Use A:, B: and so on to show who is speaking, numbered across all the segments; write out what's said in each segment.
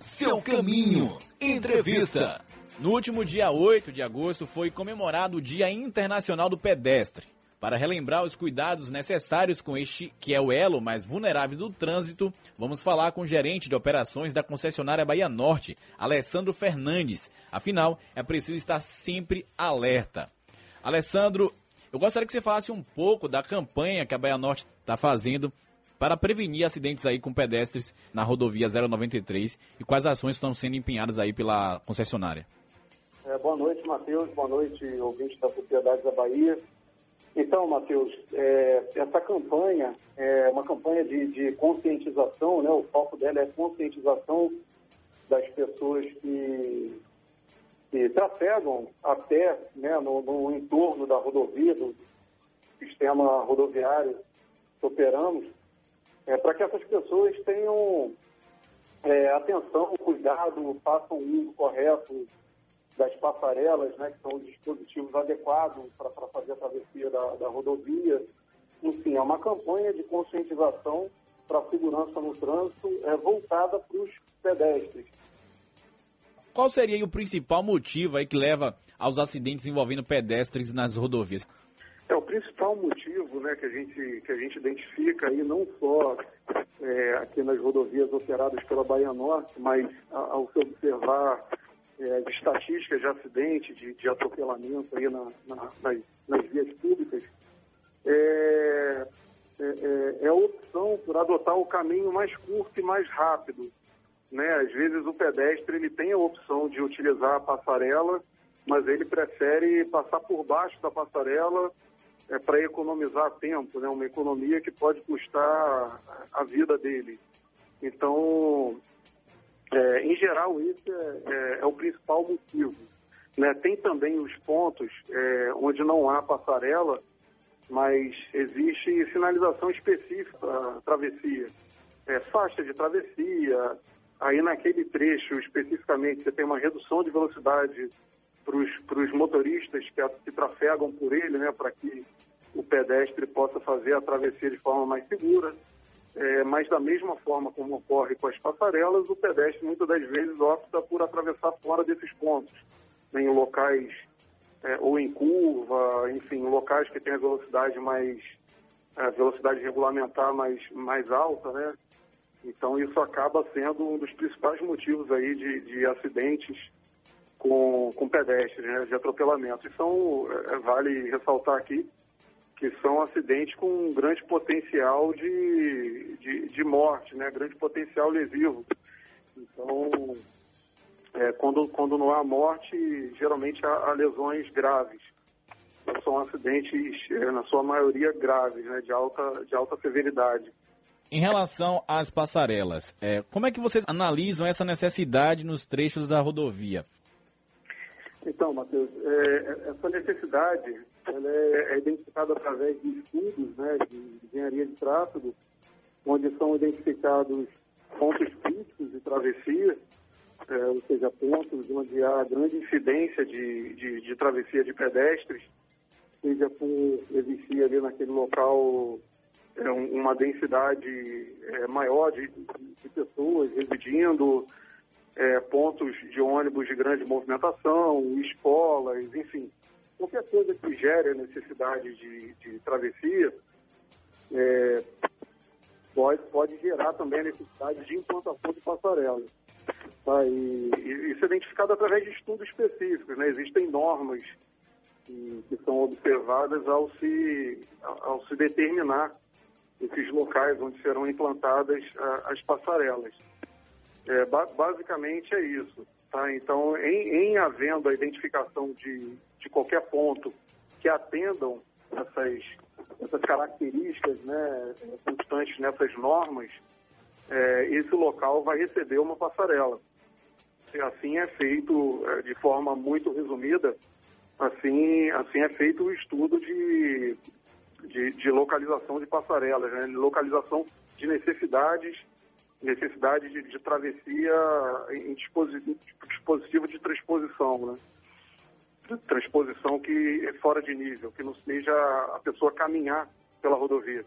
A: Seu caminho. Entrevista.
B: No último dia 8 de agosto foi comemorado o Dia Internacional do Pedestre. Para relembrar os cuidados necessários com este, que é o elo mais vulnerável do trânsito, vamos falar com o gerente de operações da concessionária Bahia Norte, Alessandro Fernandes. Afinal, é preciso estar sempre alerta. Alessandro, eu gostaria que você falasse um pouco da campanha que a Bahia Norte está fazendo para prevenir acidentes aí com pedestres na rodovia 093 e quais ações estão sendo empenhadas aí pela concessionária.
C: É, boa noite, Matheus. Boa noite, ouvintes da Sociedade da Bahia. Então, Matheus, é, essa campanha é uma campanha de, de, conscientização, né? O foco dela é conscientização das pessoas que, que trafegam a pé né, no, no entorno da rodovia, do sistema rodoviário que operamos, é, para que essas pessoas tenham é, atenção, cuidado, façam o uso correto das passarelas, né, que são os dispositivos adequados para fazer a travessia da, da rodovia. Enfim, é uma campanha de conscientização para a segurança no trânsito é, voltada para os pedestres.
B: Qual seria o principal motivo aí que leva aos acidentes envolvendo pedestres nas rodovias?
C: É, principal motivo né, que, a gente, que a gente identifica aí, não só é, aqui nas rodovias operadas pela Bahia Norte, mas ao se observar é, de estatísticas de acidente, de, de atropelamento aí na, na, nas, nas, vias públicas, é, é, é, é, a opção por adotar o caminho mais curto e mais rápido. Né? Às vezes o pedestre ele tem a opção de utilizar a passarela, mas ele prefere passar por baixo da passarela é, para economizar tempo, né? uma economia que pode custar a vida dele. Então, é, em geral, esse é, é, é, o principal motivo. Né? Tem também os pontos é, onde não há passarela, mas existe sinalização específica para travessia. É, faixa de travessia, aí naquele trecho especificamente você tem uma redução de velocidade para os motoristas que, que trafegam por ele, né, para que o pedestre possa fazer a travessia de forma mais segura. É, mas da mesma forma como ocorre com as passarelas, o pedestre muitas das vezes opta por atravessar fora desses pontos, né, em locais é, ou em curva, enfim, locais que têm a velocidade mais a velocidade regulamentar mais, mais alta, né? Então isso acaba sendo um dos principais motivos aí de, de acidentes com, com pedestres, né, de atropelamento. E são, é, vale ressaltar aqui, que são acidentes com um grande potencial de, de, de morte, né, grande potencial lesivo. Então, é, quando, quando não há morte, geralmente há, há lesões graves. Então, são acidentes, é, na sua maioria, graves, né, de, alta, de alta severidade.
B: Em relação às passarelas, é, como é que vocês analisam essa necessidade nos trechos da rodovia?
C: Então, Matheus, é, essa necessidade ela é, é, identificada através de estudos né, de engenharia de tráfego, onde são identificados pontos críticos de travessia, é, ou seja, pontos onde há grande incidência de, de, de travessia de pedestres, seja por existir ali naquele local é, uma densidade é, maior de, de pessoas residindo, é, pontos de ônibus de grande movimentação, escolas, enfim, qualquer coisa que gere a necessidade de, de travessia é, pode, pode gerar também a necessidade de implantação de passarelas. Tá? E, e, isso é identificado através de estudos específicos. Né? Existem normas que, que são observadas ao se, ao se determinar esses locais onde serão implantadas a, as passarelas. É, ba basicamente é isso. Tá? Então, em, em, havendo a identificação de, de qualquer ponto que atendam essas, essas características né, constantes nessas normas, é, esse local vai receber uma passarela. E assim é feito, é, de forma muito resumida, assim, assim é feito o estudo de, de, de localização de passarelas, né, localização de necessidades necessidade de, de travessia em dispositivo, dispositivo de transposição, né? Transposição que é fora de nível, que não seja a pessoa caminhar pela rodovia.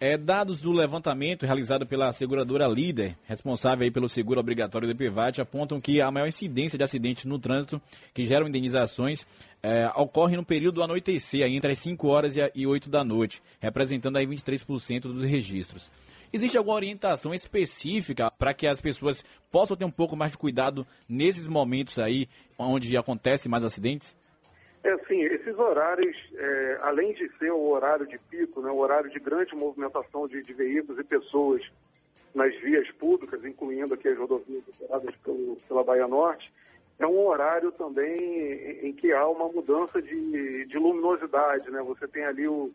B: É, dados do levantamento realizado pela seguradora Líder, responsável pelo seguro obrigatório do IPVAT, apontam que a maior incidência de acidentes no trânsito que geram indenizações é, ocorre no período do anoitecer, entre as 5 horas e 8 da noite, representando aí 23% dos registros. Existe alguma orientação específica para que as pessoas possam ter um pouco mais de cuidado nesses momentos aí onde acontecem mais acidentes?
C: É assim, esses horários, é, além de ser o horário de pico, né, o horário de grande movimentação de, de, veículos e pessoas nas vias públicas, incluindo aqui as rodovias operadas pelo, pela Bahia Norte, é um horário também em, em que há uma mudança de, de, luminosidade, né? Você tem ali o,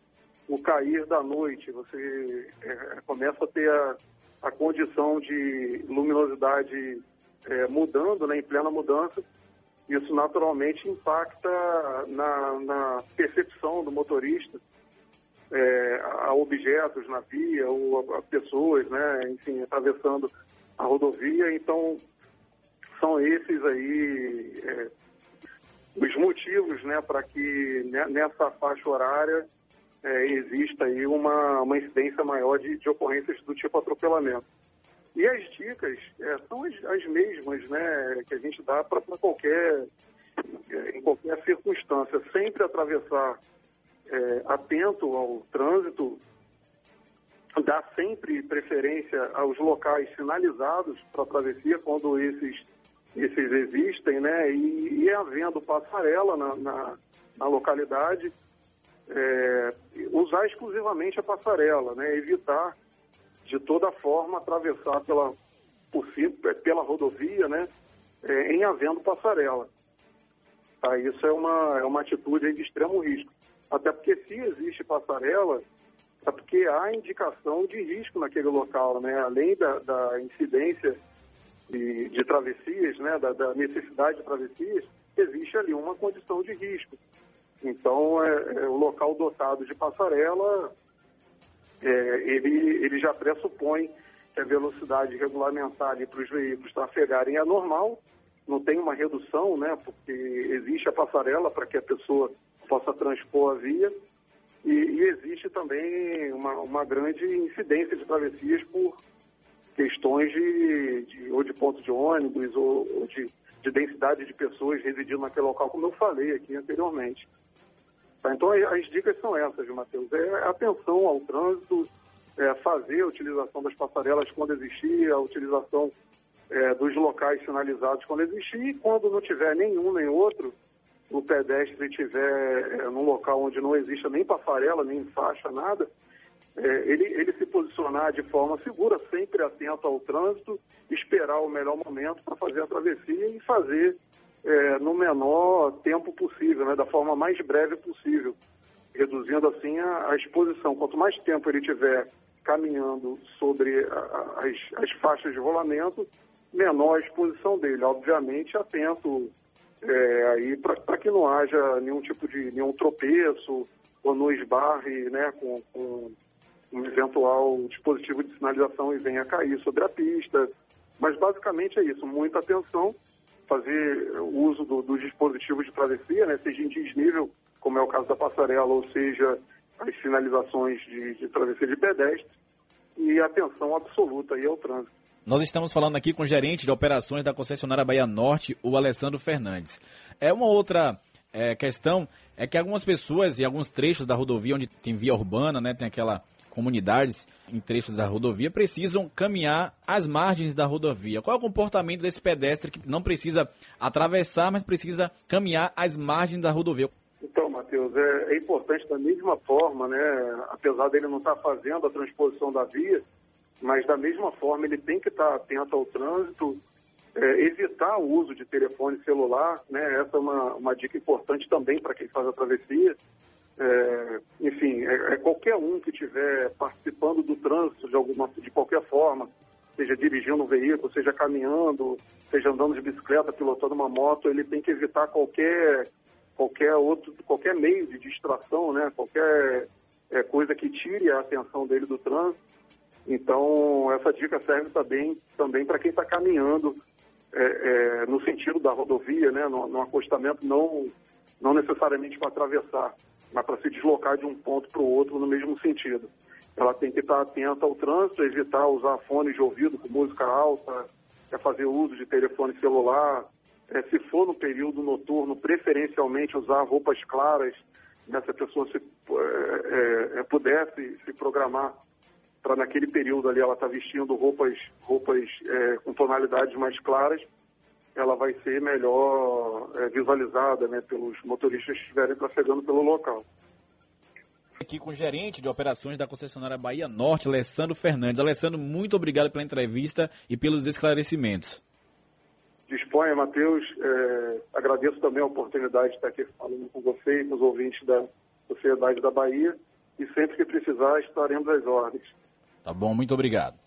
C: o cair da noite, você é, começa a ter a, a condição de luminosidade é, mudando, né, em plena mudança, isso naturalmente impacta na, na percepção do motorista é, a objetos na via ou a, a, pessoas, né, enfim, atravessando a rodovia. Então, são esses aí é, os motivos, né, para que nessa faixa horária é, exista aí uma, uma incidência maior de, de ocorrências do tipo atropelamento. E as dicas é, são as, as, mesmas né, que a gente dá para qualquer, é, em qualquer circunstância. Sempre atravessar é, atento ao trânsito, dar sempre preferência aos locais sinalizados para travessia, quando esses, esses existem, né, e, e havendo passarela na, na, na localidade, é, usar exclusivamente a passarela, né, evitar de toda forma atravessar pela, pela rodovia, né, é, em havendo passarela. Tá, isso é uma, é uma atitude de extremo risco. Até porque se existe passarela, é porque há indicação de risco naquele local, né? Além da, da incidência de, de travessias, né? Da, da, necessidade de travessias, existe ali uma condição de risco. Então, é, é o local dotado de passarela é, ele, ele já pressupõe que a velocidade regulamentar para os veículos trafegarem é normal, não tem uma redução, né, porque existe a passarela para que a pessoa possa transpor a via, e, e existe também uma, uma, grande incidência de travessias por questões de, de ou de ponto de ônibus ou, ou de, de densidade de pessoas residindo naquele local, como eu falei aqui anteriormente. Tá? Então, as dicas são essas, Matheus. É atenção ao trânsito, é fazer a utilização das passarelas quando existir, a utilização é, dos locais sinalizados quando existir, e quando não tiver nenhum nem outro, o pedestre estiver é, num local onde não exista nem passarela, nem faixa, nada, é, ele, ele se posicionar de forma segura, sempre atento ao trânsito, esperar o melhor momento para fazer a travessia e fazer é, no menor tempo possível, né, da forma mais breve possível, reduzindo assim a, a exposição. Quanto mais tempo ele tiver caminhando sobre a, as, as faixas de rolamento, menor a exposição dele. Obviamente, atento é, aí para que não haja nenhum tipo de nenhum tropeço ou não esbarre né, com, com um eventual dispositivo de sinalização e venha cair sobre a pista. Mas basicamente é isso, muita atenção fazer uso do, dos dispositivos de travessia, né, seja em desnível, como é o caso da passarela, ou seja, as sinalizações de, de travessia de pedestre, e atenção absoluta aí ao trânsito.
B: Nós estamos falando aqui com o gerente de operações da concessionária Bahia Norte, o Alessandro Fernandes. É uma outra é, questão, é que algumas pessoas e alguns trechos da rodovia onde tem via urbana, né, tem aquela comunidades em trechos da rodovia precisam caminhar às margens da rodovia. Qual é o comportamento desse pedestre que não precisa atravessar, mas precisa caminhar às margens da rodovia?
C: Então, Matheus, é, é importante da mesma forma, né? Apesar dele não estar fazendo a transposição da via, mas da mesma forma ele tem que estar atento ao trânsito, é, evitar o uso de telefone celular, né? Essa é uma, uma dica importante também para quem faz a travessia. É, é, é, qualquer um que estiver participando do trânsito de, alguma, de qualquer forma, seja dirigindo um veículo, seja caminhando, seja andando de bicicleta, pilotando uma moto, ele tem que evitar qualquer, qualquer outro, qualquer meio de distração, né? qualquer é, coisa que tire a atenção dele do trânsito. Então, essa dica serve também, também para quem está caminhando é, é, no sentido da rodovia, né? no, no acostamento, não, não necessariamente para atravessar mas para se deslocar de um ponto para o outro no mesmo sentido. ela tem que estar atenta ao trânsito, evitar usar fones de ouvido com música alta, é fazer uso de telefone celular, é, se for no período noturno, preferencialmente usar roupas claras, né, se a pessoa se, é, é, pudesse se programar para naquele período ali ela estar tá vestindo roupas, roupas é, com tonalidades mais claras, ela vai ser melhor é, visualizada né, pelos motoristas que estiverem trafegando pelo local
B: aqui com o gerente de operações da concessionária Bahia Norte, Alessandro Fernandes. Alessandro, muito obrigado pela entrevista e pelos esclarecimentos.
C: Disponha, Matheus. É, agradeço também a oportunidade de estar aqui falando com você e com os ouvintes da Sociedade da Bahia. E sempre que precisar, estaremos às ordens.
B: Tá bom, muito obrigado.